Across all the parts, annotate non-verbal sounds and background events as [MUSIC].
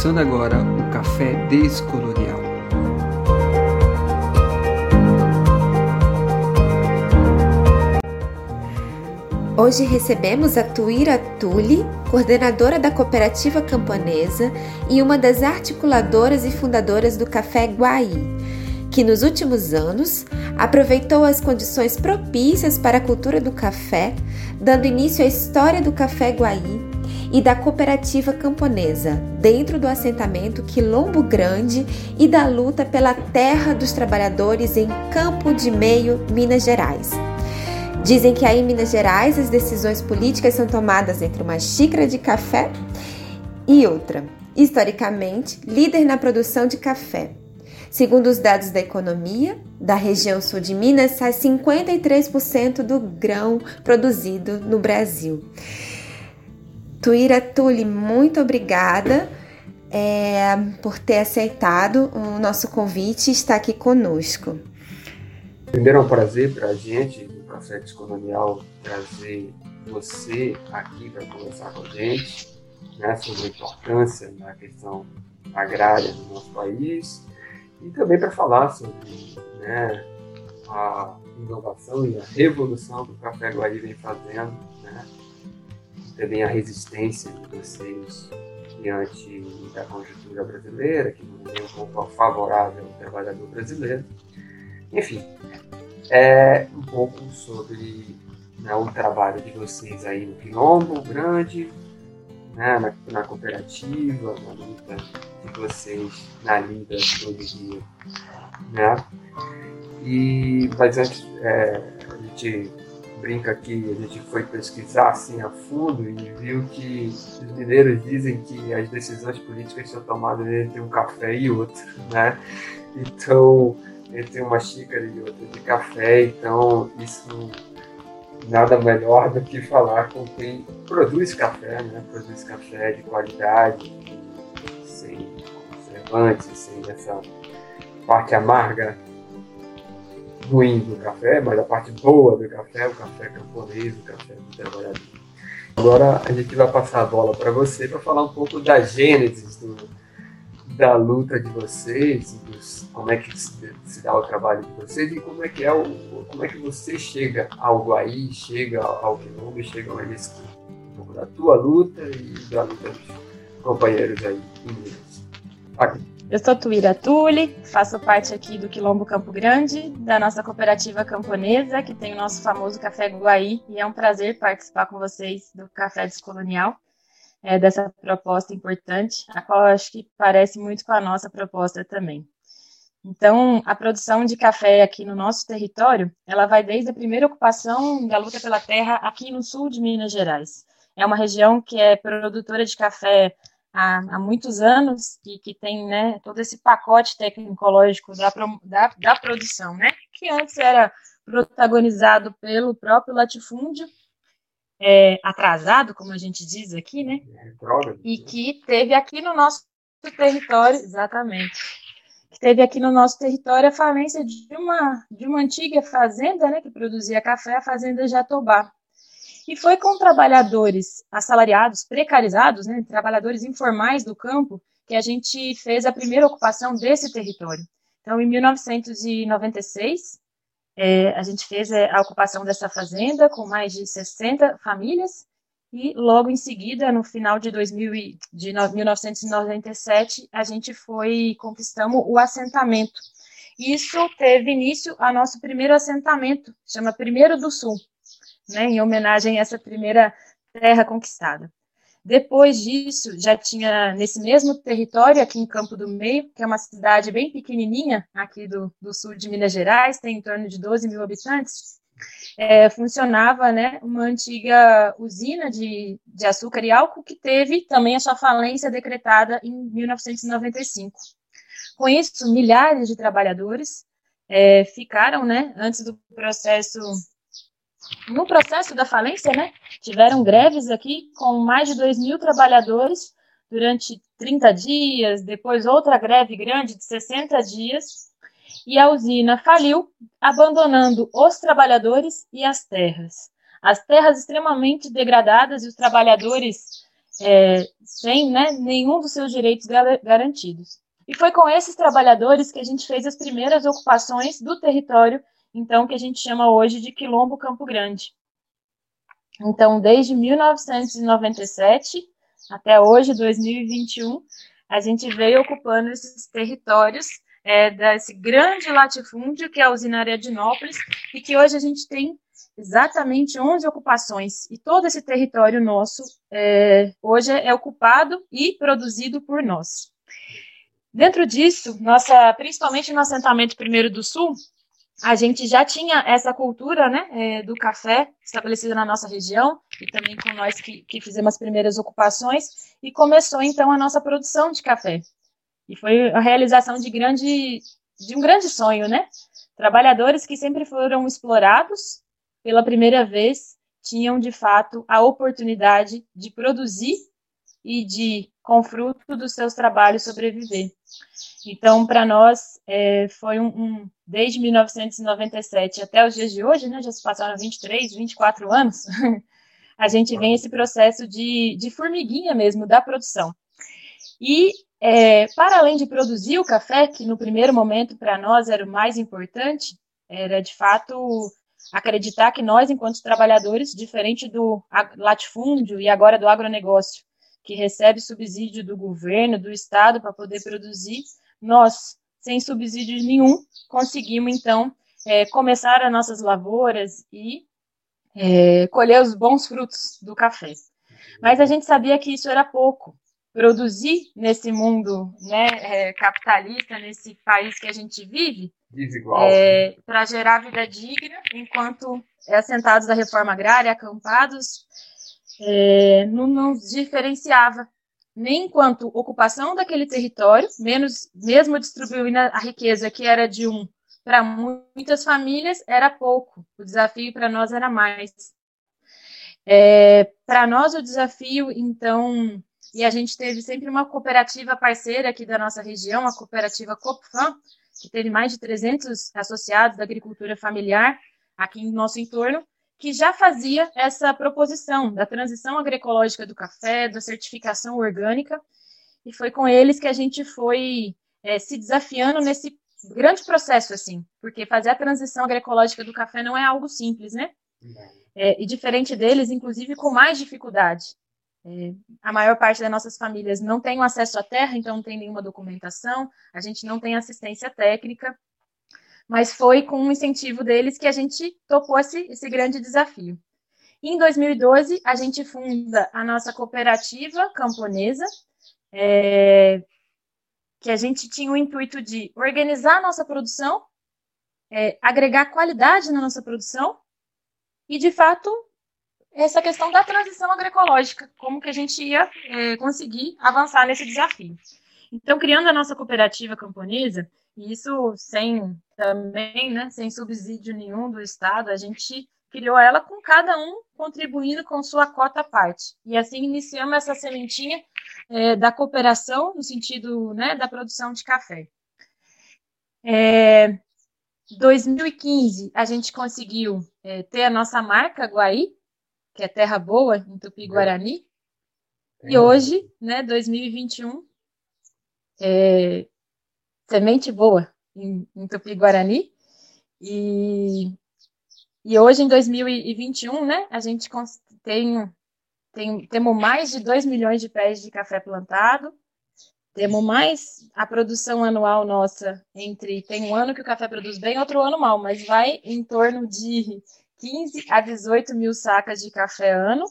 Começando agora o Café Descolonial. Hoje recebemos a Tuíra Tuli, coordenadora da cooperativa camponesa e uma das articuladoras e fundadoras do Café Guaí, que nos últimos anos aproveitou as condições propícias para a cultura do café, dando início à história do Café Guaí e da cooperativa camponesa, dentro do assentamento Quilombo Grande e da luta pela terra dos trabalhadores em Campo de Meio, Minas Gerais. Dizem que aí em Minas Gerais as decisões políticas são tomadas entre uma xícara de café e outra. Historicamente, líder na produção de café. Segundo os dados da economia, da região sul de Minas sai 53% do grão produzido no Brasil. Tuíra Tuli, muito obrigada é, por ter aceitado o nosso convite e estar aqui conosco. Primeiro é um prazer para a gente, do Café Colonial, trazer você aqui para conversar com a gente né, sobre a importância da questão agrária do nosso país e também para falar sobre né, a inovação e a revolução que o Café Guari vem fazendo né, também a resistência de vocês diante da conjuntura brasileira, que não é um pouco favorável ao trabalhador brasileiro. Enfim, é um pouco sobre né, o trabalho de vocês aí no Quilombo Grande, né, na, na, cooperativa, na luta de vocês na lida todo dia. Né? E, mas antes, é, a gente brinca que a gente foi pesquisar assim a fundo e viu que os mineiros dizem que as decisões políticas são tomadas entre um café e outro, né? Então, entre uma xícara e outra de café, então isso nada melhor do que falar com quem produz café, né? Produz café de qualidade, sem conservantes, sem essa parte amarga ruim do café, mas a parte boa do café, o café camponês, o café do trabalhador. Agora a gente vai passar a bola para você para falar um pouco da gênese do, da luta de vocês, dos, como é que se, se, dá o trabalho de vocês e como é que é o, como é que você chega ao Guaí, chega ao Quilombo, chega ao Enesquim. Um pouco da tua luta e da luta dos companheiros aí em Minas. Aqui. Eu sou Tuíra Tule, faço parte aqui do Quilombo Campo Grande, da nossa cooperativa camponesa, que tem o nosso famoso Café Guaí, e é um prazer participar com vocês do Café Descolonial, é, dessa proposta importante, a qual acho que parece muito com a nossa proposta também. Então, a produção de café aqui no nosso território, ela vai desde a primeira ocupação da luta pela terra aqui no sul de Minas Gerais. É uma região que é produtora de café há, há muitos anos e que tem né, todo esse pacote tecnológico da, da, da produção, né, que antes era protagonizado pelo próprio latifúndio, é, atrasado, como a gente diz aqui, né? E que teve aqui no nosso território, exatamente, que teve aqui no nosso território a falência de uma, de uma antiga fazenda, né, que produzia café, a fazenda Jatobá. E foi com trabalhadores assalariados, precarizados, né, trabalhadores informais do campo, que a gente fez a primeira ocupação desse território. Então, em 1996, é, a gente fez é, a ocupação dessa fazenda com mais de 60 famílias, e logo em seguida, no final de, 2000, de 1997, a gente foi conquistamos o assentamento. Isso teve início a nosso primeiro assentamento, chama Primeiro do Sul né, em homenagem a essa primeira terra conquistada. Depois disso, já tinha nesse mesmo território, aqui em Campo do Meio, que é uma cidade bem pequenininha aqui do, do sul de Minas Gerais, tem em torno de 12 mil habitantes, é, funcionava né, uma antiga usina de, de açúcar e álcool que teve também a sua falência decretada em 1995. Com isso, milhares de trabalhadores é, ficaram, né, antes do processo no processo da falência, né, tiveram greves aqui com mais de 2 mil trabalhadores durante 30 dias, depois outra greve grande de 60 dias, e a usina faliu, abandonando os trabalhadores e as terras. As terras extremamente degradadas e os trabalhadores é, sem né, nenhum dos seus direitos garantidos. E foi com esses trabalhadores que a gente fez as primeiras ocupações do território, então, que a gente chama hoje de Quilombo Campo Grande. Então, desde 1997 até hoje, 2021, a gente veio ocupando esses territórios é, desse grande latifúndio que é a usina Ariadinópolis e que hoje a gente tem exatamente 11 ocupações e todo esse território nosso é, hoje é ocupado e produzido por nós. Dentro disso, nossa, principalmente no assentamento Primeiro do Sul, a gente já tinha essa cultura né, é, do café estabelecida na nossa região, e também com nós que, que fizemos as primeiras ocupações, e começou então a nossa produção de café. E foi a realização de, grande, de um grande sonho, né? Trabalhadores que sempre foram explorados pela primeira vez tinham de fato a oportunidade de produzir e de, com fruto dos seus trabalhos, sobreviver. Então, para nós, é, foi um, um, desde 1997 até os dias de hoje, né, já se passaram 23, 24 anos, [LAUGHS] a gente vem esse processo de, de formiguinha mesmo da produção. E, é, para além de produzir o café, que no primeiro momento para nós era o mais importante, era de fato acreditar que nós, enquanto trabalhadores, diferente do latifúndio e agora do agronegócio, que recebe subsídio do governo, do Estado para poder produzir, nós, sem subsídio nenhum, conseguimos, então, é, começar as nossas lavouras e é, colher os bons frutos do café. Mas a gente sabia que isso era pouco. Produzir nesse mundo né, é, capitalista, nesse país que a gente vive, é, para gerar vida digna, enquanto assentados da reforma agrária, acampados, é, não nos diferenciava nem enquanto ocupação daquele território, menos mesmo distribuindo a riqueza que era de um para muitas famílias era pouco. O desafio para nós era mais. É, para nós o desafio, então, e a gente teve sempre uma cooperativa parceira aqui da nossa região, a cooperativa Copfam, que teve mais de 300 associados da agricultura familiar aqui no nosso entorno, que já fazia essa proposição da transição agroecológica do café, da certificação orgânica, e foi com eles que a gente foi é, se desafiando nesse grande processo, assim, porque fazer a transição agroecológica do café não é algo simples, né? É, e diferente deles, inclusive com mais dificuldade. É, a maior parte das nossas famílias não tem acesso à terra, então não tem nenhuma documentação, a gente não tem assistência técnica, mas foi com o incentivo deles que a gente topou esse, esse grande desafio. Em 2012, a gente funda a nossa cooperativa camponesa, é, que a gente tinha o intuito de organizar a nossa produção, é, agregar qualidade na nossa produção e, de fato, essa questão da transição agroecológica, como que a gente ia é, conseguir avançar nesse desafio. Então, criando a nossa cooperativa camponesa, isso sem também, né, sem subsídio nenhum do Estado, a gente criou ela com cada um contribuindo com sua cota à parte. E assim iniciamos essa sementinha é, da cooperação no sentido né, da produção de café. É, 2015 a gente conseguiu é, ter a nossa marca Guaí, que é Terra Boa em Tupi-Guarani. E hoje, né, 2021, é, Semente Boa em, em Tupi-Guarani. E, e hoje, em 2021, né, a gente tem, tem, temos mais de 2 milhões de pés de café plantado, temos mais a produção anual nossa entre. Tem um ano que o café produz bem, outro ano mal, mas vai em torno de 15 a 18 mil sacas de café ano.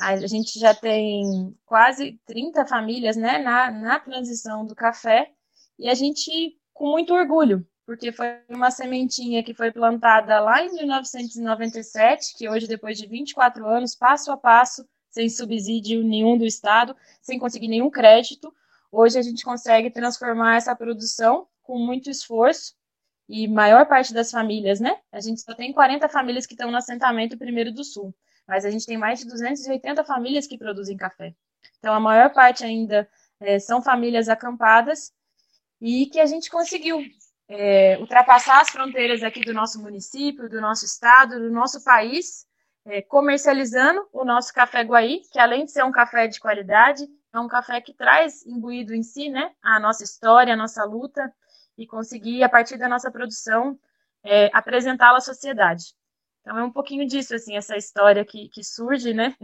A gente já tem quase 30 famílias né, na, na transição do café e a gente com muito orgulho, porque foi uma sementinha que foi plantada lá em 1997, que hoje, depois de 24 anos, passo a passo, sem subsídio nenhum do Estado, sem conseguir nenhum crédito, hoje a gente consegue transformar essa produção com muito esforço e maior parte das famílias, né? A gente só tem 40 famílias que estão no assentamento primeiro do Sul, mas a gente tem mais de 280 famílias que produzem café. Então, a maior parte ainda é, são famílias acampadas e que a gente conseguiu é, ultrapassar as fronteiras aqui do nosso município, do nosso estado, do nosso país é, comercializando o nosso café Guaí, que além de ser um café de qualidade, é um café que traz imbuído em si, né, a nossa história, a nossa luta, e conseguir, a partir da nossa produção, é, apresentá-la à sociedade. Então é um pouquinho disso, assim, essa história que, que surge, né?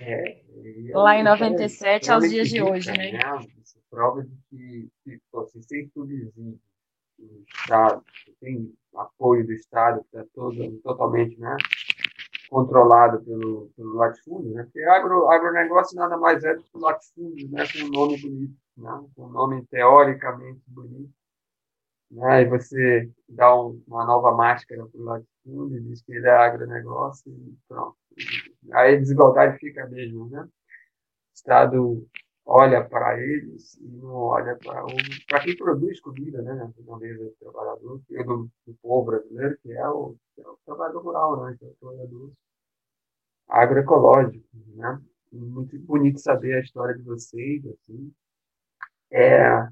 É, [LAUGHS] Lá em 97 é, aos dias de hoje, né? Prova de que, que assim, sem subsídio, o Estado, tem apoio do Estado, que está todo, totalmente né, controlado pelo, pelo latifúndio, né? Porque agro, agronegócio nada mais é do que latifúndio, né? Com um nome bonito, né? Com um nome teoricamente bonito. Né? E você dá um, uma nova máscara para o latifúndio diz que ele é agronegócio e pronto. Aí a desigualdade fica mesmo, né? Estado olha para eles e não olha para quem produz comida, né? Na do trabalhador, do, do povo brasileiro, que é o, que é o trabalhador rural, né? Que é o trabalhador agroecológico, né? Muito bonito saber a história de vocês, assim. É,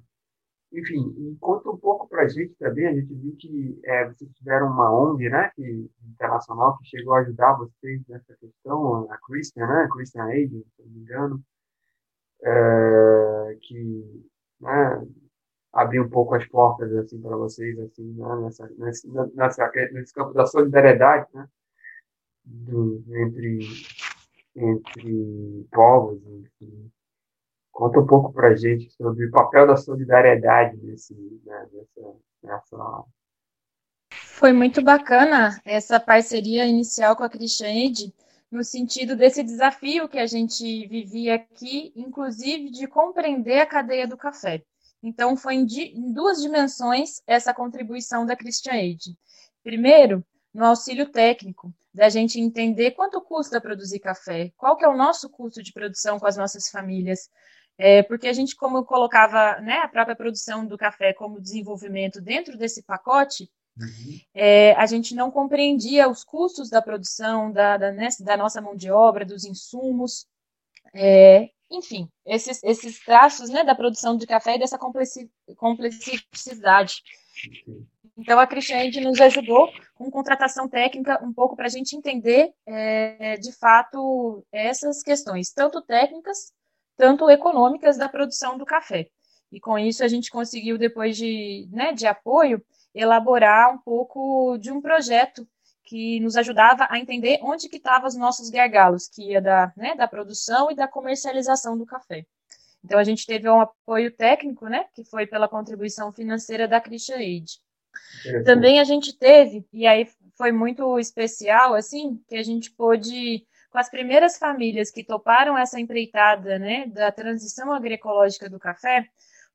enfim, conta um pouco para a gente também. A gente viu que é, vocês tiveram uma ONG, né, que, internacional, que chegou a ajudar vocês nessa questão, a Christian, né, Christian Aid, se não me engano, é, que né, abriu um pouco as portas assim para vocês, assim, né, nessa, nesse, nessa, nesse campo da solidariedade, né, do, entre entre povos, enfim. Conta um pouco para gente sobre o papel da solidariedade nesse, né, nessa, nessa... Foi muito bacana essa parceria inicial com a Christian Aid, no sentido desse desafio que a gente vivia aqui, inclusive de compreender a cadeia do café. Então, foi em, em duas dimensões essa contribuição da Christian Aid. Primeiro, no auxílio técnico, da gente entender quanto custa produzir café, qual que é o nosso custo de produção com as nossas famílias, é, porque a gente, como colocava né, a própria produção do café como desenvolvimento dentro desse pacote. É, a gente não compreendia os custos da produção, da, da, né, da nossa mão de obra, dos insumos, é, enfim, esses, esses traços né, da produção de café e dessa complexidade. Então, a Cristiane nos ajudou com contratação técnica um pouco para a gente entender, é, de fato, essas questões, tanto técnicas tanto econômicas da produção do café. E com isso a gente conseguiu, depois de, né, de apoio, elaborar um pouco de um projeto que nos ajudava a entender onde que estavam os nossos gargalos, que ia da, né, da produção e da comercialização do café. Então a gente teve um apoio técnico, né, que foi pela contribuição financeira da Christian Aid. Também a gente teve, e aí foi muito especial, assim, que a gente pôde com as primeiras famílias que toparam essa empreitada né, da transição agroecológica do café,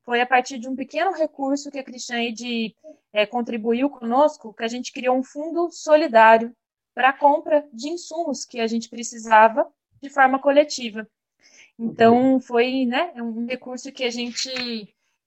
foi a partir de um pequeno recurso que a Cristiane é, contribuiu conosco, que a gente criou um fundo solidário para a compra de insumos que a gente precisava de forma coletiva. Então, foi né, um recurso que a gente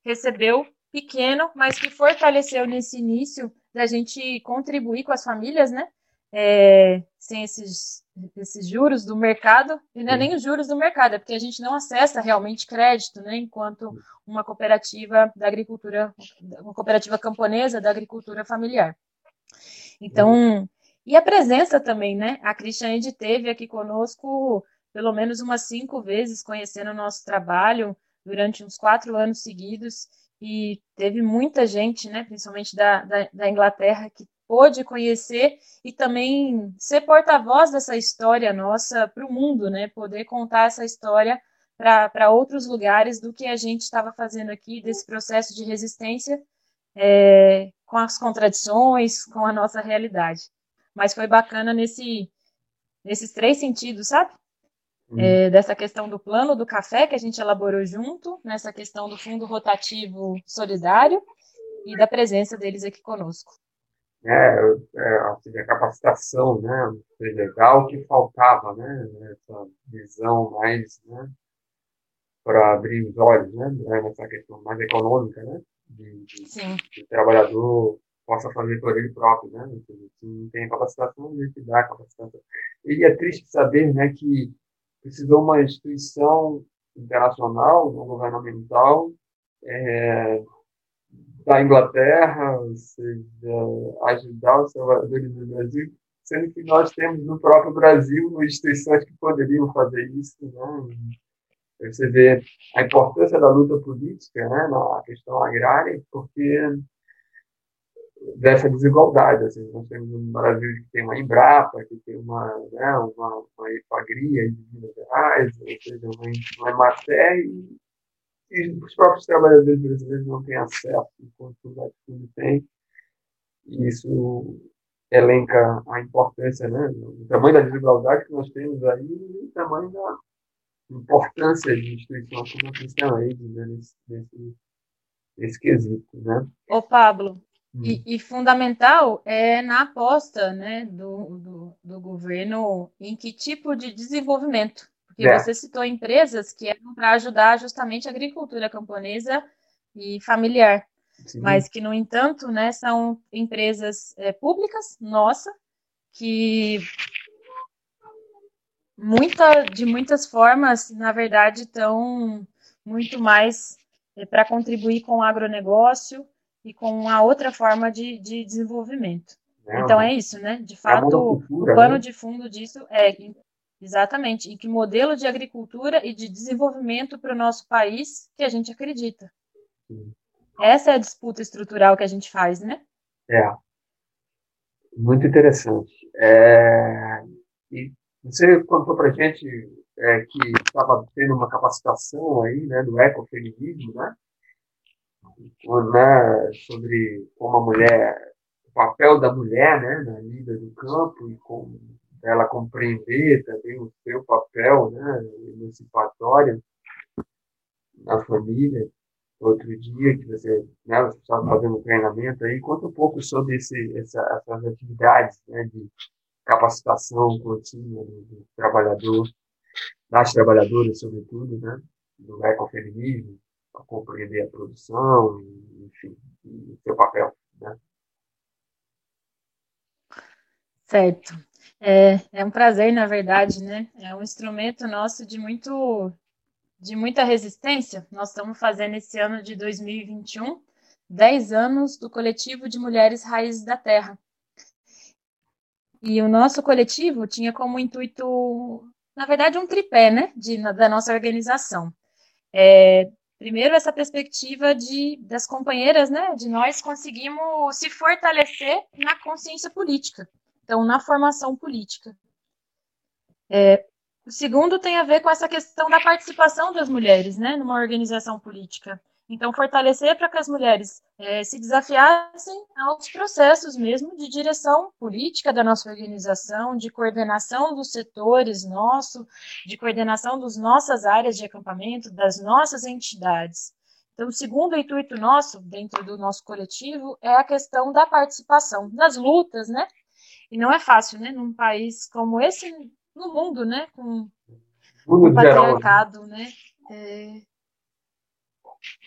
recebeu pequeno, mas que fortaleceu nesse início da gente contribuir com as famílias, né? É, sem esses esses juros do mercado, e não é nem os juros do mercado, é porque a gente não acessa realmente crédito, né, enquanto uma cooperativa da agricultura, uma cooperativa camponesa da agricultura familiar. Então, e a presença também, né, a Cristiane teve aqui conosco pelo menos umas cinco vezes, conhecendo o nosso trabalho durante uns quatro anos seguidos, e teve muita gente, né, principalmente da, da, da Inglaterra, que pôde conhecer e também ser porta-voz dessa história nossa para o mundo, né? Poder contar essa história para outros lugares do que a gente estava fazendo aqui, desse processo de resistência é, com as contradições, com a nossa realidade. Mas foi bacana nesse, nesses três sentidos, sabe? Uhum. É, dessa questão do plano do café que a gente elaborou junto, nessa questão do fundo rotativo solidário e da presença deles aqui conosco né, é, a capacitação, né, legal que faltava, né, essa visão mais, né, para abrir os olhos, né, né, nessa questão mais econômica, né, de, de, de trabalhador possa fazer por ele próprio, né, se não tem capacitação, ele te dá capacitação. E é triste saber, né, que precisou uma instituição internacional, não governamental, é, da Inglaterra, ou seja, ajudar os trabalhadores do Brasil, sendo que nós temos no próprio Brasil instituições que poderiam fazer isso, né? Você vê a importância da luta política né, na questão agrária, porque dessa desigualdade. Assim, nós temos um Brasil que tem uma Embrapa, que tem uma, né, uma, uma Epagria de Minas Gerais, ou seja, uma, uma Emater, e, e os próprios trabalhadores brasileiros não têm acesso, enquanto o Latitude tem. E isso elenca a importância, né, o tamanho da desigualdade que nós temos aí e o tamanho da importância de instituições como a Cristã Aid né, nesse, nesse, nesse quesito. Né? Ô, Pablo, e, hum. e, fundamental é na aposta né, do, do, do, governo em que tipo de desenvolvimento. Porque é. você citou empresas que eram para ajudar justamente a agricultura camponesa e familiar. Sim. Mas que, no entanto, né, são empresas é, públicas, nossa, que muita, de muitas formas, na verdade, estão muito mais é, para contribuir com o agronegócio e com uma outra forma de, de desenvolvimento. Não, então é isso, né? De é fato, o pano né? de fundo disso é exatamente em que modelo de agricultura e de desenvolvimento para o nosso país que a gente acredita. Sim. Essa é a disputa estrutural que a gente faz, né? É. Muito interessante. É... E você contou para gente é, que estava tendo uma capacitação aí, né, do ecofeminismo, né? né, sobre como a mulher, o papel da mulher né, na vida do campo e como ela compreender também o seu papel né, emancipatório na família. Outro dia que você né, estava fazendo treinamento aí, conta um pouco sobre esse, essa, essas atividades né, de capacitação contínua do trabalhador, das trabalhadoras, sobretudo, né, do ecofeminismo, para compreender a produção, enfim, o seu papel. Né? Certo. É, é um prazer, na verdade, né? É um instrumento nosso de muito de muita resistência. Nós estamos fazendo esse ano de 2021 10 anos do coletivo de mulheres raízes da terra. E o nosso coletivo tinha como intuito, na verdade, um tripé, né, de, da nossa organização. É, Primeiro, essa perspectiva de, das companheiras, né, de nós conseguimos se fortalecer na consciência política, então, na formação política. É, o segundo tem a ver com essa questão da participação das mulheres, né, numa organização política. Então, fortalecer para que as mulheres é, se desafiassem aos processos mesmo de direção política da nossa organização, de coordenação dos setores nosso, de coordenação das nossas áreas de acampamento, das nossas entidades. Então, o segundo intuito nosso, dentro do nosso coletivo, é a questão da participação, das lutas, né? E não é fácil, né? Num país como esse, no mundo, né? Com o patriarcado, né? É,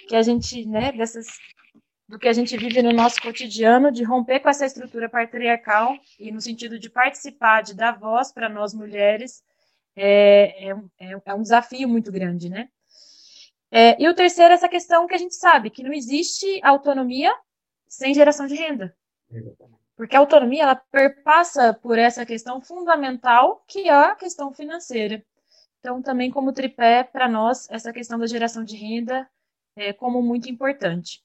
que a gente, né, dessas do que a gente vive no nosso cotidiano, de romper com essa estrutura patriarcal e no sentido de participar, de dar voz para nós mulheres, é, é, é, é, um desafio muito grande, né? É, e o terceiro, essa questão que a gente sabe, que não existe autonomia sem geração de renda. Porque a autonomia, ela perpassa por essa questão fundamental, que é a questão financeira. Então, também como tripé, para nós, essa questão da geração de renda é, como muito importante.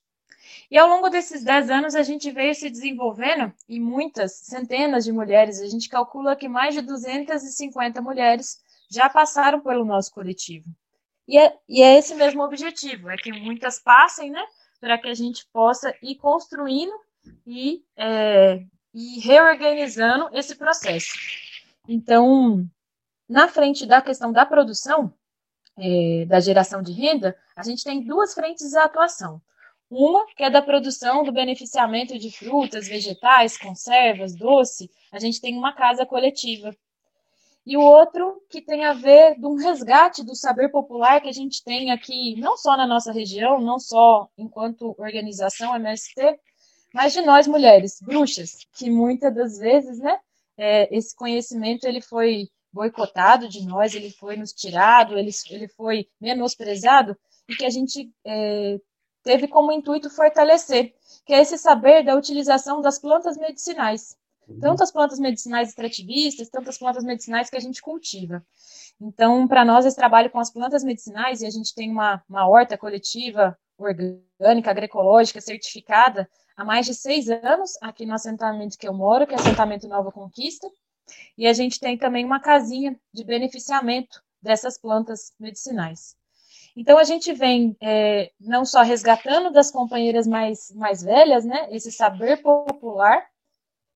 E ao longo desses 10 anos, a gente veio se desenvolvendo e muitas, centenas de mulheres, a gente calcula que mais de 250 mulheres já passaram pelo nosso coletivo. E é, e é esse mesmo objetivo, é que muitas passem, né, para que a gente possa ir construindo e, é, e reorganizando esse processo. Então, na frente da questão da produção, é, da geração de renda, a gente tem duas frentes de atuação. Uma, que é da produção do beneficiamento de frutas, vegetais, conservas, doce, a gente tem uma casa coletiva. E o outro, que tem a ver de um resgate do saber popular que a gente tem aqui, não só na nossa região, não só enquanto organização MST, mas de nós mulheres, bruxas, que muitas das vezes, né, é, esse conhecimento ele foi boicotado de nós, ele foi nos tirado, ele, ele foi menosprezado, e que a gente é, teve como intuito fortalecer, que é esse saber da utilização das plantas medicinais. tanto as plantas medicinais extrativistas, tanto as plantas medicinais que a gente cultiva. Então, para nós, esse trabalho com as plantas medicinais, e a gente tem uma, uma horta coletiva orgânica, agroecológica, certificada, há mais de seis anos, aqui no assentamento que eu moro, que é o assentamento Nova Conquista, e a gente tem também uma casinha de beneficiamento dessas plantas medicinais. Então, a gente vem é, não só resgatando das companheiras mais, mais velhas, né, esse saber popular,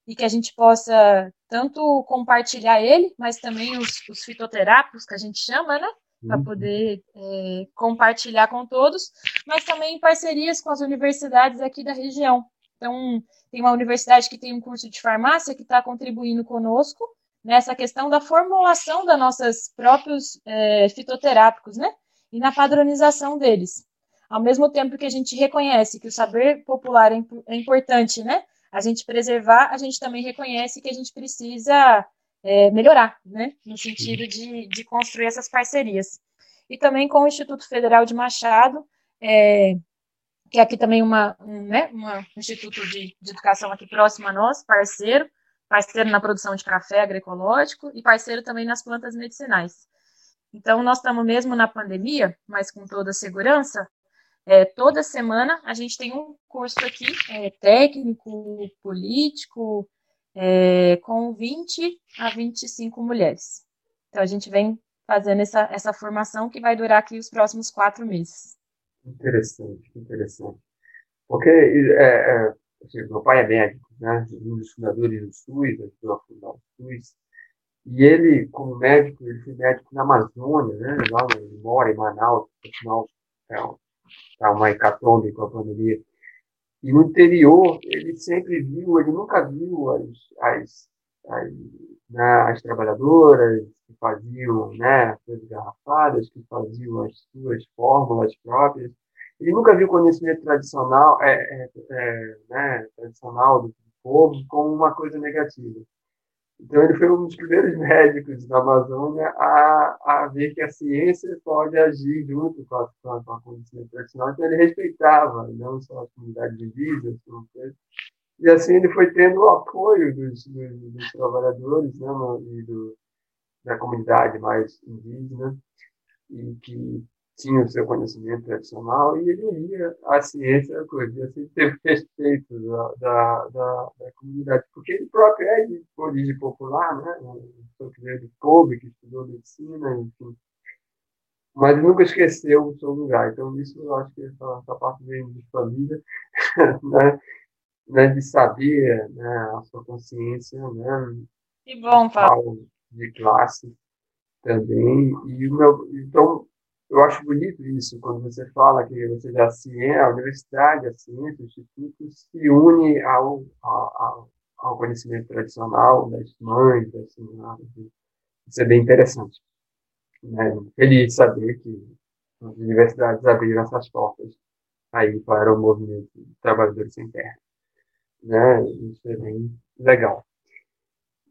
e que a gente possa tanto compartilhar ele, mas também os, os fitoterápicos, que a gente chama, né, para uhum. poder é, compartilhar com todos, mas também em parcerias com as universidades aqui da região. Então, tem uma universidade que tem um curso de farmácia que está contribuindo conosco nessa questão da formulação das nossas próprios é, fitoterápicos, né? E na padronização deles. Ao mesmo tempo que a gente reconhece que o saber popular é, é importante, né? A gente preservar, a gente também reconhece que a gente precisa é, melhorar, né? No sentido de, de construir essas parcerias. E também com o Instituto Federal de Machado, é, que é aqui também uma, um, né, um instituto de, de educação aqui próximo a nós, parceiro, parceiro na produção de café agroecológico e parceiro também nas plantas medicinais. Então, nós estamos mesmo na pandemia, mas com toda a segurança, é, toda semana a gente tem um curso aqui, é, técnico, político, é, com 20 a 25 mulheres. Então, a gente vem fazendo essa, essa formação que vai durar aqui os próximos quatro meses. Interessante, interessante. Porque é, é, assim, meu pai é médico, né? um dos fundadores do SUS, ajudou a fundar o SUS, e ele, como médico, ele foi médico na Amazônia, né? Lá ele mora em Manaus, afinal, é tá uma hecatombe com a pandemia. E no interior, ele sempre viu, ele nunca viu as, as, as, né, as trabalhadoras que faziam né, as garrafadas, que faziam as suas fórmulas próprias. Ele nunca viu conhecimento tradicional, é, é, é, né, tradicional do povo como uma coisa negativa. Então, ele foi um dos primeiros [LAUGHS] médicos da Amazônia a, a ver que a ciência pode agir junto com a, com a, com a conhecimento tradicional. Então, ele respeitava não só a comunidade indígena, e assim ele foi tendo o apoio dos, dos, dos trabalhadores né, e do, da comunidade mais indígena, e que tinha o seu conhecimento tradicional e ele ia à ciência, coisa, assim, teve respeito da, da, da, da, comunidade, porque ele próprio é de origem popular, né? Um de povo que estudou medicina, enfim. Mas nunca esqueceu o seu lugar. Então, isso eu acho que essa, essa parte vem de família, [LAUGHS] né? Né? De saber né? a sua consciência, né? Que bom, Paulo. De classe também. E o meu, então, eu acho bonito isso, quando você fala que você da ciência, a universidade, a ciência, o instituto se une ao, ao, ao conhecimento tradicional das mães, das senhoras. Isso é bem interessante. Né? Feliz saber que as universidades abriram essas portas aí para o movimento de trabalhadores sem terra. Né? Isso é bem legal.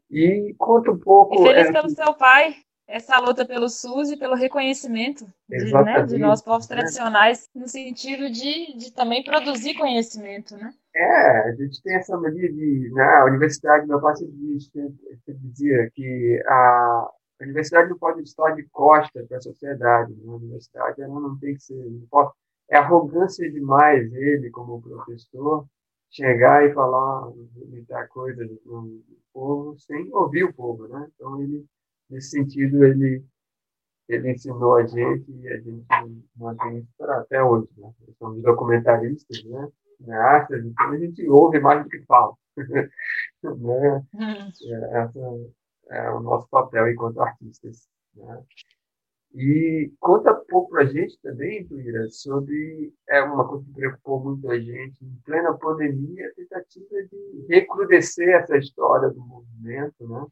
E conta um pouco. E feliz é, pelo seu pai essa luta pelo SUS e pelo reconhecimento de, né, de nós povos tradicionais, no sentido de, de também produzir conhecimento, né? É, a gente tem essa mania de, na né, universidade, meu pai sempre, sempre dizia que a, a universidade não pode estar de costa para a sociedade, né? a universidade ela não tem que ser, não pode, é arrogância demais ele, como professor, chegar e falar, imitar coisas do povo sem ouvir o povo, né? Então ele nesse sentido, ele, ele ensinou a gente e a gente mantém isso para até hoje. Né? Somos documentaristas, né? Artes, então a gente ouve mais do que fala. [LAUGHS] né? Uhum. É, essa é o nosso papel enquanto artistas. Né? E conta pouco para a gente também, Tuíra, sobre é uma coisa que preocupou muito a gente, em plena pandemia, a tentativa de recrudescer essa história do movimento, né?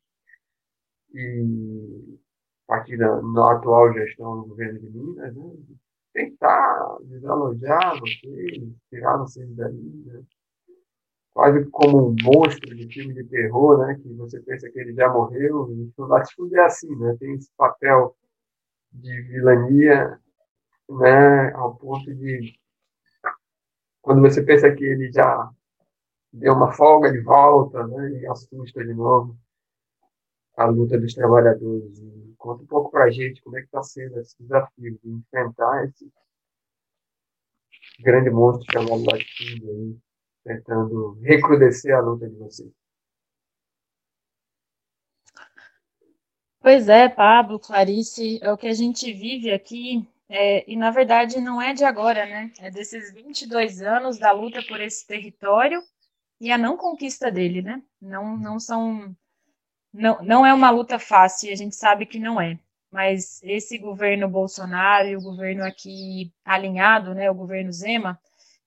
e a partir da atual gestão do governo de Minas, né, tentar desalojar vocês, tirar vocês daí, né? quase como um monstro de filme de terror, né? que você pensa que ele já morreu, e o Latifúndio é assim, né? tem esse papel de vilania né? ao ponto de quando você pensa que ele já deu uma folga de volta, né, e assusta de novo a luta dos trabalhadores. E conta um pouco para a gente como é que está sendo esse desafio de enfrentar esse grande monstro chamado latifúndio aí, tentando recrudescer a luta de vocês. Pois é, Pablo, Clarice, é o que a gente vive aqui, é, e na verdade não é de agora, né? É desses 22 anos da luta por esse território e a não conquista dele, né? Não, não são. Não, não é uma luta fácil, a gente sabe que não é. Mas esse governo Bolsonaro e o governo aqui alinhado, né, o governo Zema,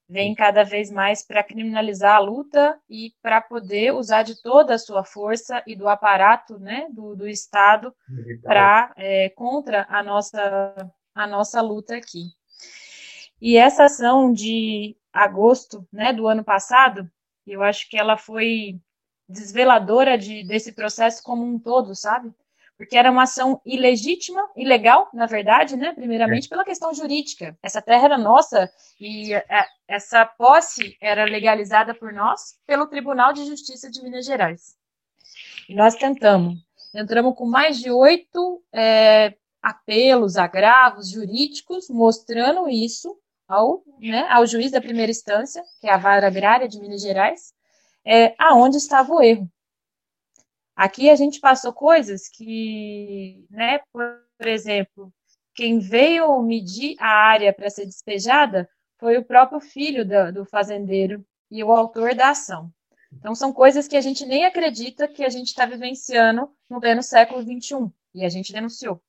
vem cada vez mais para criminalizar a luta e para poder usar de toda a sua força e do aparato né, do, do Estado para é, contra a nossa, a nossa luta aqui. E essa ação de agosto né, do ano passado, eu acho que ela foi desveladora de, desse processo como um todo, sabe? Porque era uma ação ilegítima, ilegal, na verdade, né? Primeiramente é. pela questão jurídica. Essa terra era nossa e a, é, essa posse era legalizada por nós pelo Tribunal de Justiça de Minas Gerais. E nós tentamos. Entramos com mais de oito é, apelos, agravos jurídicos, mostrando isso ao, né, ao juiz da primeira instância, que é a vara agrária de Minas Gerais, é, aonde estava o erro. Aqui a gente passou coisas que, né, por exemplo, quem veio medir a área para ser despejada foi o próprio filho do, do fazendeiro e o autor da ação. Então, são coisas que a gente nem acredita que a gente está vivenciando no pleno século XXI, e a gente denunciou.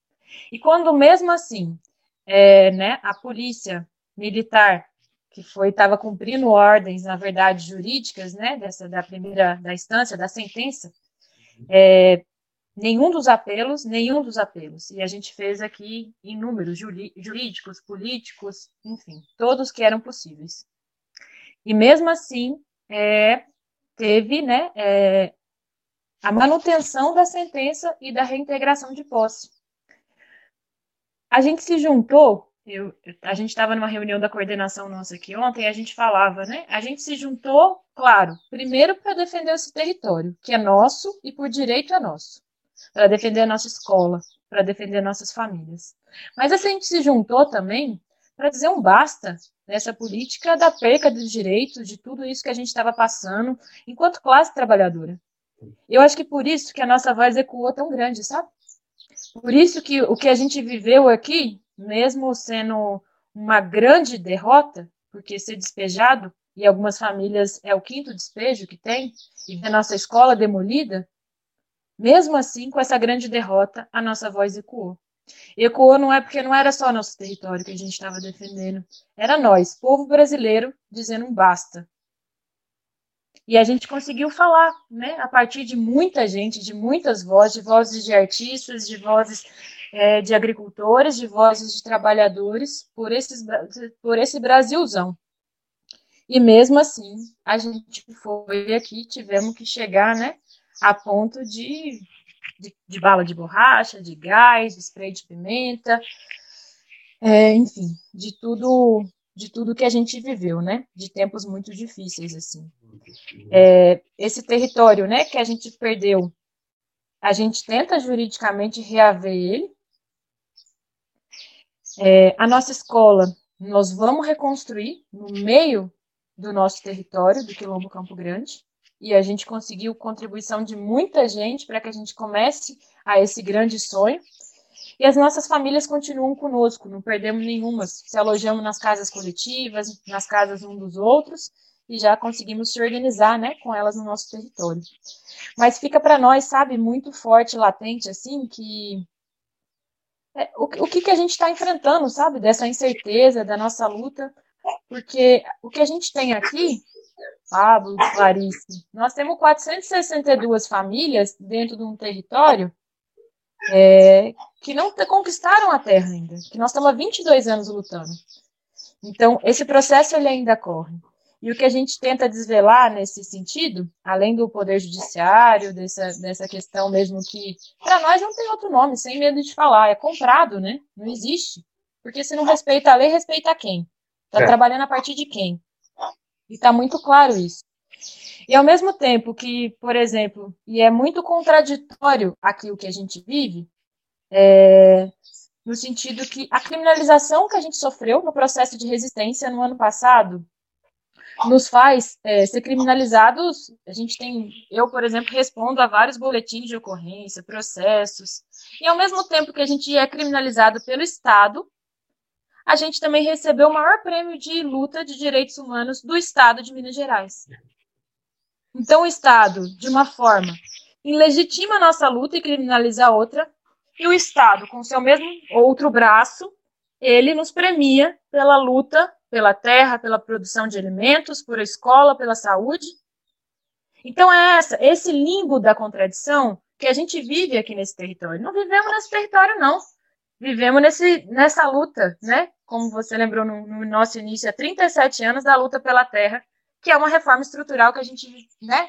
E quando, mesmo assim, é, né, a polícia militar, que foi estava cumprindo ordens, na verdade, jurídicas, né, dessa da primeira da instância, da sentença, é, nenhum dos apelos, nenhum dos apelos. E a gente fez aqui inúmeros jurídicos, políticos, enfim, todos que eram possíveis. E mesmo assim, é, teve né, é, a manutenção da sentença e da reintegração de posse. A gente se juntou, eu, a gente estava numa reunião da coordenação nossa aqui ontem, a gente falava, né? A gente se juntou Claro, primeiro para defender esse território, que é nosso e por direito é nosso, para defender a nossa escola, para defender nossas famílias. Mas a gente se juntou também para dizer um basta nessa política da perca dos direitos, de tudo isso que a gente estava passando enquanto classe trabalhadora. Eu acho que por isso que a nossa voz ecoou tão grande, sabe? Por isso que o que a gente viveu aqui, mesmo sendo uma grande derrota, porque ser despejado e algumas famílias é o quinto despejo que tem, e a nossa escola demolida, mesmo assim, com essa grande derrota, a nossa voz ecoou. Ecoou não é porque não era só nosso território que a gente estava defendendo, era nós, povo brasileiro, dizendo um basta. E a gente conseguiu falar, né, a partir de muita gente, de muitas vozes, de vozes de artistas, de vozes é, de agricultores, de vozes de trabalhadores, por, esses, por esse Brasilzão. E mesmo assim, a gente foi aqui, tivemos que chegar, né, a ponto de, de, de bala de borracha, de gás, de spray de pimenta, é, enfim, de tudo, de tudo que a gente viveu, né, de tempos muito difíceis, assim. É, esse território, né, que a gente perdeu, a gente tenta juridicamente reaver ele. É, a nossa escola, nós vamos reconstruir no meio do nosso território, do Quilombo Campo Grande, e a gente conseguiu contribuição de muita gente para que a gente comece a esse grande sonho. E as nossas famílias continuam conosco, não perdemos nenhuma. Se alojamos nas casas coletivas, nas casas um dos outros, e já conseguimos se organizar né, com elas no nosso território. Mas fica para nós, sabe, muito forte, latente, assim, que é, o, o que, que a gente está enfrentando, sabe, dessa incerteza, da nossa luta, porque o que a gente tem aqui, Pablo, Clarice, nós temos 462 famílias dentro de um território é, que não conquistaram a terra ainda, que nós estamos há 22 anos lutando. Então, esse processo ele ainda corre. E o que a gente tenta desvelar nesse sentido, além do poder judiciário, dessa, dessa questão mesmo que, para nós, não tem outro nome, sem medo de falar, é comprado, né? Não existe. Porque se não respeita a lei, respeita quem? Está é. trabalhando a partir de quem? E está muito claro isso. E ao mesmo tempo que, por exemplo, e é muito contraditório aqui o que a gente vive, é, no sentido que a criminalização que a gente sofreu no processo de resistência no ano passado nos faz é, ser criminalizados. A gente tem, eu, por exemplo, respondo a vários boletins de ocorrência, processos, e ao mesmo tempo que a gente é criminalizado pelo Estado, a gente também recebeu o maior prêmio de luta de direitos humanos do Estado de Minas Gerais. Então, o Estado, de uma forma, ilegitima a nossa luta e criminaliza a outra, e o Estado, com seu mesmo outro braço, ele nos premia pela luta pela terra, pela produção de alimentos, por escola, pela saúde. Então é essa, esse limbo da contradição que a gente vive aqui nesse território. Não vivemos nesse território, não. Vivemos nesse, nessa luta, né? Como você lembrou no, no nosso início, há 37 anos da luta pela terra, que é uma reforma estrutural que a gente né,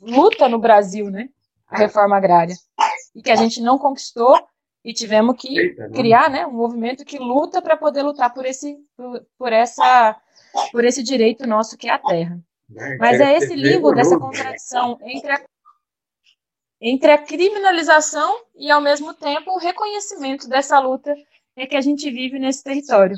luta no Brasil, né? A reforma agrária. E que a gente não conquistou e tivemos que Eita, criar né, um movimento que luta para poder lutar por esse, por, por, essa, por esse direito nosso que é a terra. É, Mas é esse limbo dessa contradição entre a, entre a criminalização e, ao mesmo tempo, o reconhecimento dessa luta é que a gente vive nesse território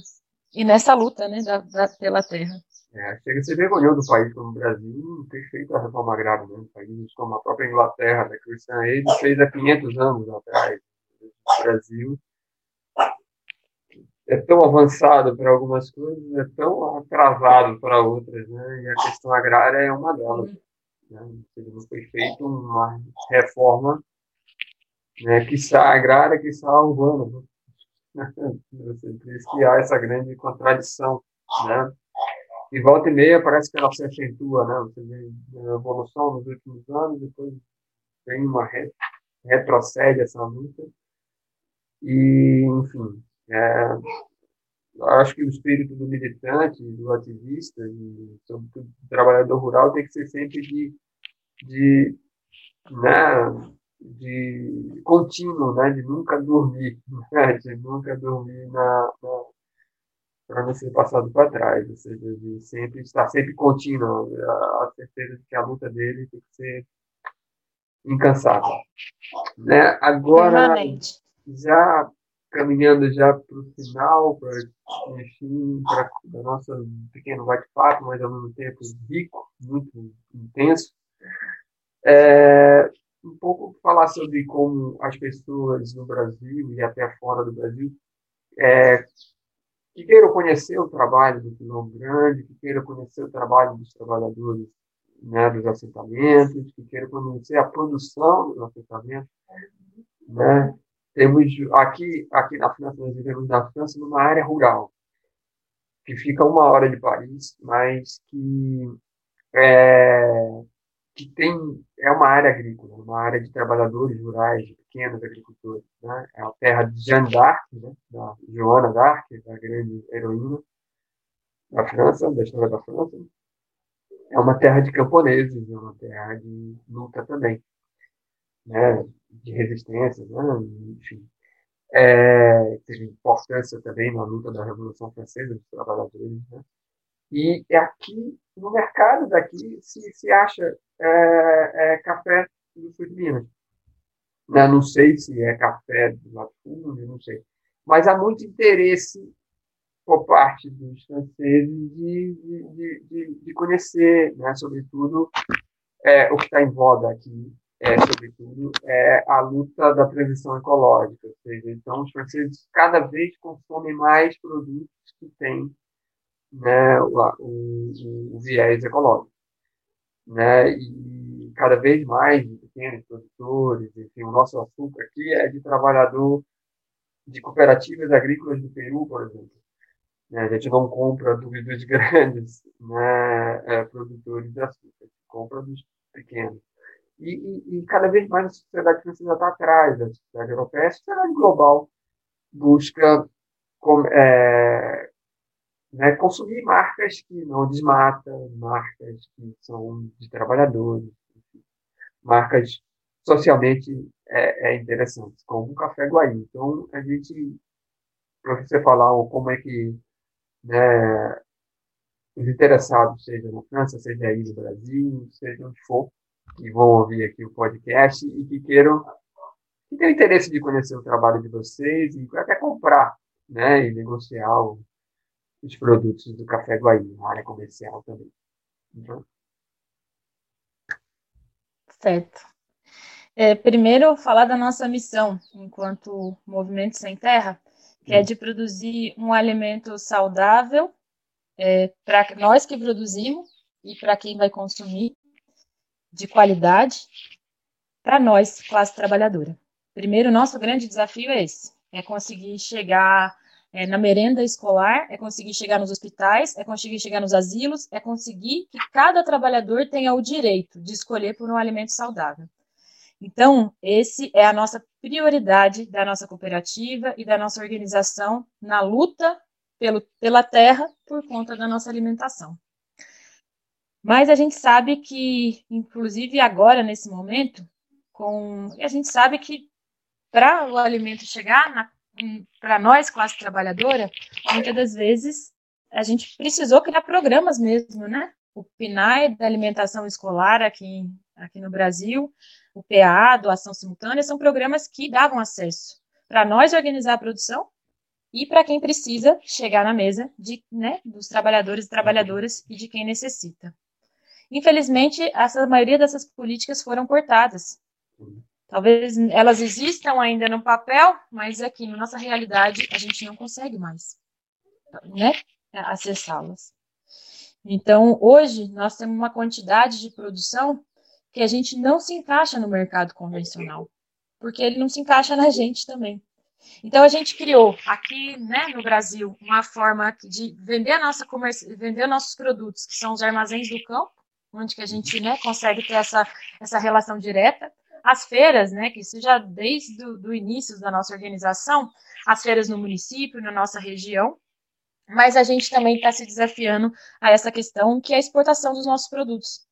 e nessa luta né, da, da pela terra. É, chega a ser vergonhoso do país como o Brasil ter feito a reforma agrária, né? países como a própria Inglaterra, da Christian Aid, fez há 500 anos atrás. Brasil é tão avançado para algumas coisas, é tão atrasado para outras, né? E a questão agrária é uma delas. Né? Foi feita uma reforma né, que está agrária, que está urbana. Né? [LAUGHS] Por isso que há essa grande contradição, né? E volta e meia parece que ela se acentua, né? Você vê a evolução nos últimos anos, depois tem uma re retrocede essa luta. E, enfim, é, acho que o espírito do militante, do ativista, e, sobretudo do trabalhador rural, tem que ser sempre de, de, né, de contínuo, né, de nunca dormir, né, [LAUGHS] de nunca dormir na, na para não ser passado para trás, ou seja, de sempre estar sempre contínuo, a, certeza de que a luta dele tem que ser incansável. Né? Agora, já caminhando já para o final, para enfim, para o nosso pequeno bate-papo, mas ao mesmo tempo rico, muito intenso, é, um pouco falar sobre como as pessoas no Brasil e até fora do Brasil é, que queiram conhecer o trabalho do Pilão Grande, que queiram conhecer o trabalho dos trabalhadores né, dos assentamentos, que queiram conhecer a produção dos assentamentos, né, temos aqui, aqui na França, nós vivemos na França numa área rural, que fica uma hora de Paris, mas que é, que tem é uma área agrícola, uma área de trabalhadores rurais, de pequenos agricultores, né? É a terra de Jeanne d'Arc, né? da Joana d'Arc, da grande heroína da França, da história da França. É uma terra de camponeses, é uma terra de luta também, né? de resistência, né? enfim. É, teve importância também na luta da Revolução Francesa dos trabalhadores. Né? E aqui, no mercado daqui, se, se acha é, é, café do sul de Minas. Né? Não sei se é café do latifúndio, não sei. Mas há muito interesse por parte dos franceses de, de, de, de conhecer, né? sobretudo, é, o que está em voga aqui é, sobretudo, é a luta da transição ecológica. Ou seja, então, os franceses cada vez consomem mais produtos que têm né, o, o, o, viés ecológico. Né? E cada vez mais pequenos produtores, enfim, o nosso açúcar aqui é de trabalhador de cooperativas agrícolas do Peru, por exemplo. Né? A gente não compra dos grandes né, é, produtores de açúcar, compra dos pequenos. E, e, e, cada vez mais a sociedade francesa está atrás da sociedade europeia. A sociedade global busca com, é, né, consumir marcas que não desmatam, marcas que são de trabalhadores, marcas socialmente é, é interessantes, como o Café Guaí. Então, a gente, para você falar como é que né, os interessados, seja na França, seja aí no Brasil, seja onde for, que vão ouvir aqui o podcast e que queiram, que tenham interesse de conhecer o trabalho de vocês e até comprar, né, e negociar os produtos do Café Guaí, na área comercial também. Então, Certo. É, primeiro, falar da nossa missão enquanto Movimento Sem Terra, que é de produzir um alimento saudável é, para nós que produzimos e para quem vai consumir, de qualidade, para nós, classe trabalhadora. Primeiro, nosso grande desafio é esse: é conseguir chegar é, na merenda escolar, é conseguir chegar nos hospitais, é conseguir chegar nos asilos, é conseguir que cada trabalhador tenha o direito de escolher por um alimento saudável. Então, esse é a nossa prioridade da nossa cooperativa e da nossa organização na luta pelo, pela terra por conta da nossa alimentação. Mas a gente sabe que, inclusive agora, nesse momento, com, a gente sabe que para o alimento chegar na para nós, classe trabalhadora, muitas das vezes a gente precisou criar programas mesmo, né? O PNAE da alimentação escolar aqui, aqui no Brasil, o PA, doação simultânea, são programas que davam acesso para nós organizar a produção e para quem precisa chegar na mesa de, né, dos trabalhadores e trabalhadoras e de quem necessita. Infelizmente, essa, maioria dessas políticas foram cortadas. Talvez elas existam ainda no papel, mas aqui na nossa realidade a gente não consegue mais né, acessá-las. Então, hoje, nós temos uma quantidade de produção que a gente não se encaixa no mercado convencional, porque ele não se encaixa na gente também. Então, a gente criou aqui né, no Brasil uma forma de vender, a nossa vender nossos produtos, que são os armazéns do campo, onde que a gente né, consegue ter essa, essa relação direta as feiras, né, que isso já desde o início da nossa organização, as feiras no município, na nossa região, mas a gente também está se desafiando a essa questão que é a exportação dos nossos produtos.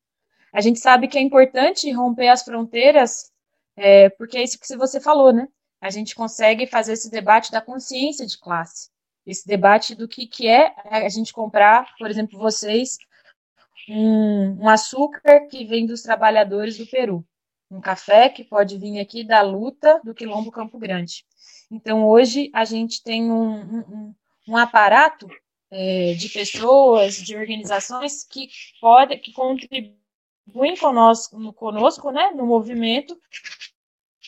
A gente sabe que é importante romper as fronteiras, é, porque é isso que você falou, né? A gente consegue fazer esse debate da consciência de classe, esse debate do que, que é a gente comprar, por exemplo, vocês, um, um açúcar que vem dos trabalhadores do Peru um café que pode vir aqui da luta do Quilombo Campo Grande. Então, hoje, a gente tem um, um, um aparato é, de pessoas, de organizações que, pode, que contribuem conosco, conosco né, no movimento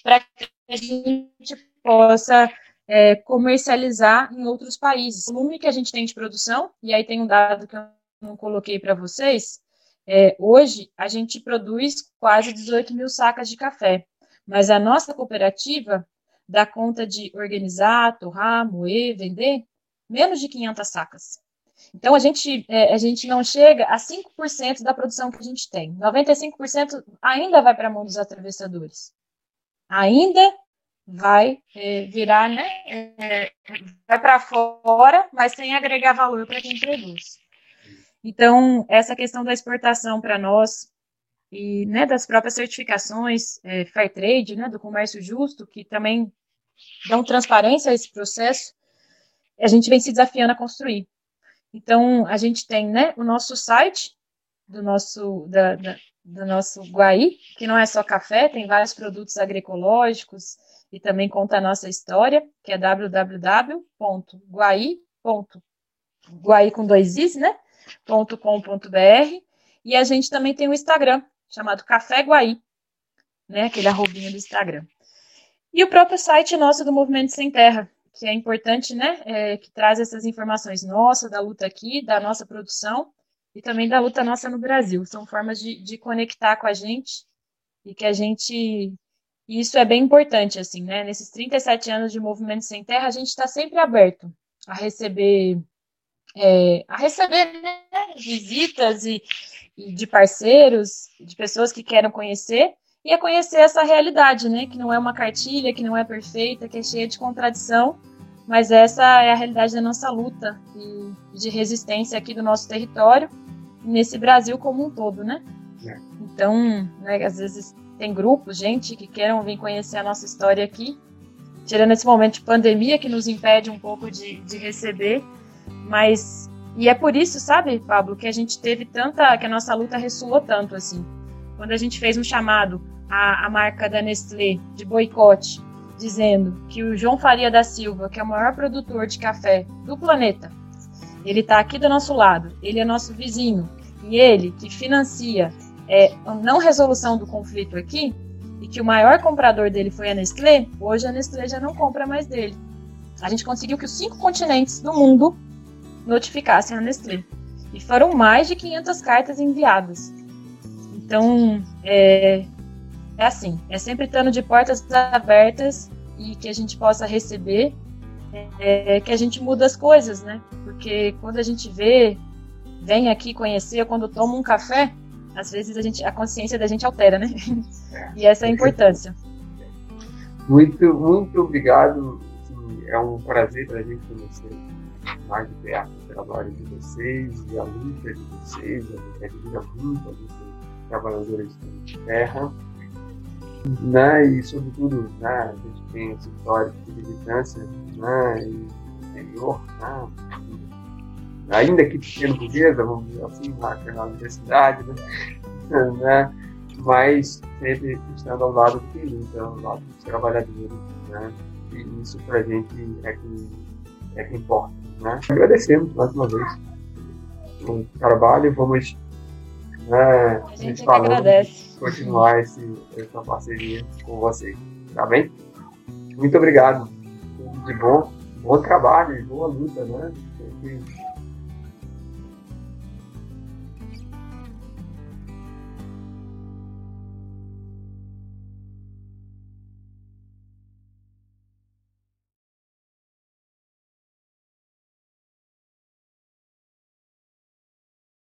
para que a gente possa é, comercializar em outros países. O volume que a gente tem de produção, e aí tem um dado que eu não coloquei para vocês, é, hoje, a gente produz quase 18 mil sacas de café, mas a nossa cooperativa dá conta de organizar, torrar, moer, vender menos de 500 sacas. Então, a gente, é, a gente não chega a 5% da produção que a gente tem. 95% ainda vai para a mão dos atravessadores. Ainda vai é, virar, né? É, vai para fora, mas sem agregar valor para quem produz. Então, essa questão da exportação para nós e né, das próprias certificações é, Fair Trade, né, do comércio justo, que também dão transparência a esse processo, a gente vem se desafiando a construir. Então, a gente tem né, o nosso site, do nosso, da, da, do nosso Guaí, que não é só café, tem vários produtos agroecológicos e também conta a nossa história, que é www.guaí.guaí com dois is, né? com.br e a gente também tem um Instagram chamado Café Guaí, né? Aquele arrobinho do Instagram. E o próprio site nosso do Movimento Sem Terra, que é importante, né? É, que traz essas informações nossas, da luta aqui, da nossa produção e também da luta nossa no Brasil. São formas de, de conectar com a gente e que a gente. E isso é bem importante, assim, né? Nesses 37 anos de Movimento Sem Terra, a gente está sempre aberto a receber é, a receber né, visitas e, e, de parceiros, de pessoas que queiram conhecer, e a conhecer essa realidade, né? Que não é uma cartilha, que não é perfeita, que é cheia de contradição, mas essa é a realidade da nossa luta e de resistência aqui do nosso território, nesse Brasil como um todo, né? É. Então, né, às vezes tem grupos, gente que queiram vir conhecer a nossa história aqui, tirando esse momento de pandemia que nos impede um pouco de, de receber, mas E é por isso, sabe, Pablo, que a gente teve tanta, que a nossa luta ressoou tanto assim. Quando a gente fez um chamado à, à marca da Nestlé de boicote, dizendo que o João Faria da Silva, que é o maior produtor de café do planeta, ele está aqui do nosso lado, ele é nosso vizinho, e ele que financia é, a não resolução do conflito aqui, e que o maior comprador dele foi a Nestlé, hoje a Nestlé já não compra mais dele. A gente conseguiu que os cinco continentes do mundo notificassem a Nestlé. E foram mais de 500 cartas enviadas. Então, é, é assim, é sempre estando de portas abertas e que a gente possa receber, é, que a gente muda as coisas, né? Porque quando a gente vê, vem aqui conhecer, quando toma um café, às vezes a, gente, a consciência da gente altera, né? [LAUGHS] E essa é a importância. Muito, muito obrigado. É um prazer para a gente conhecer mais de perto o trabalho de vocês e a luta de vocês, a admira muito a luta trabalhadores de terra. Né? E, sobretudo, né, a gente tem esse histórico de militância né, e interior, né? ainda que pequeno burguesa, vamos dizer assim, na universidade, né? [LAUGHS] né? mas sempre estando ao lado do que luta, ao lado dos trabalhadores. Né? E isso para a gente é que, é que importa. Né? Agradecemos mais uma vez o trabalho, vamos né, a gente falando, agradece. continuar esse, essa parceria com vocês. Tá bem? Muito obrigado. Tudo de bom, bom trabalho, boa luta, né?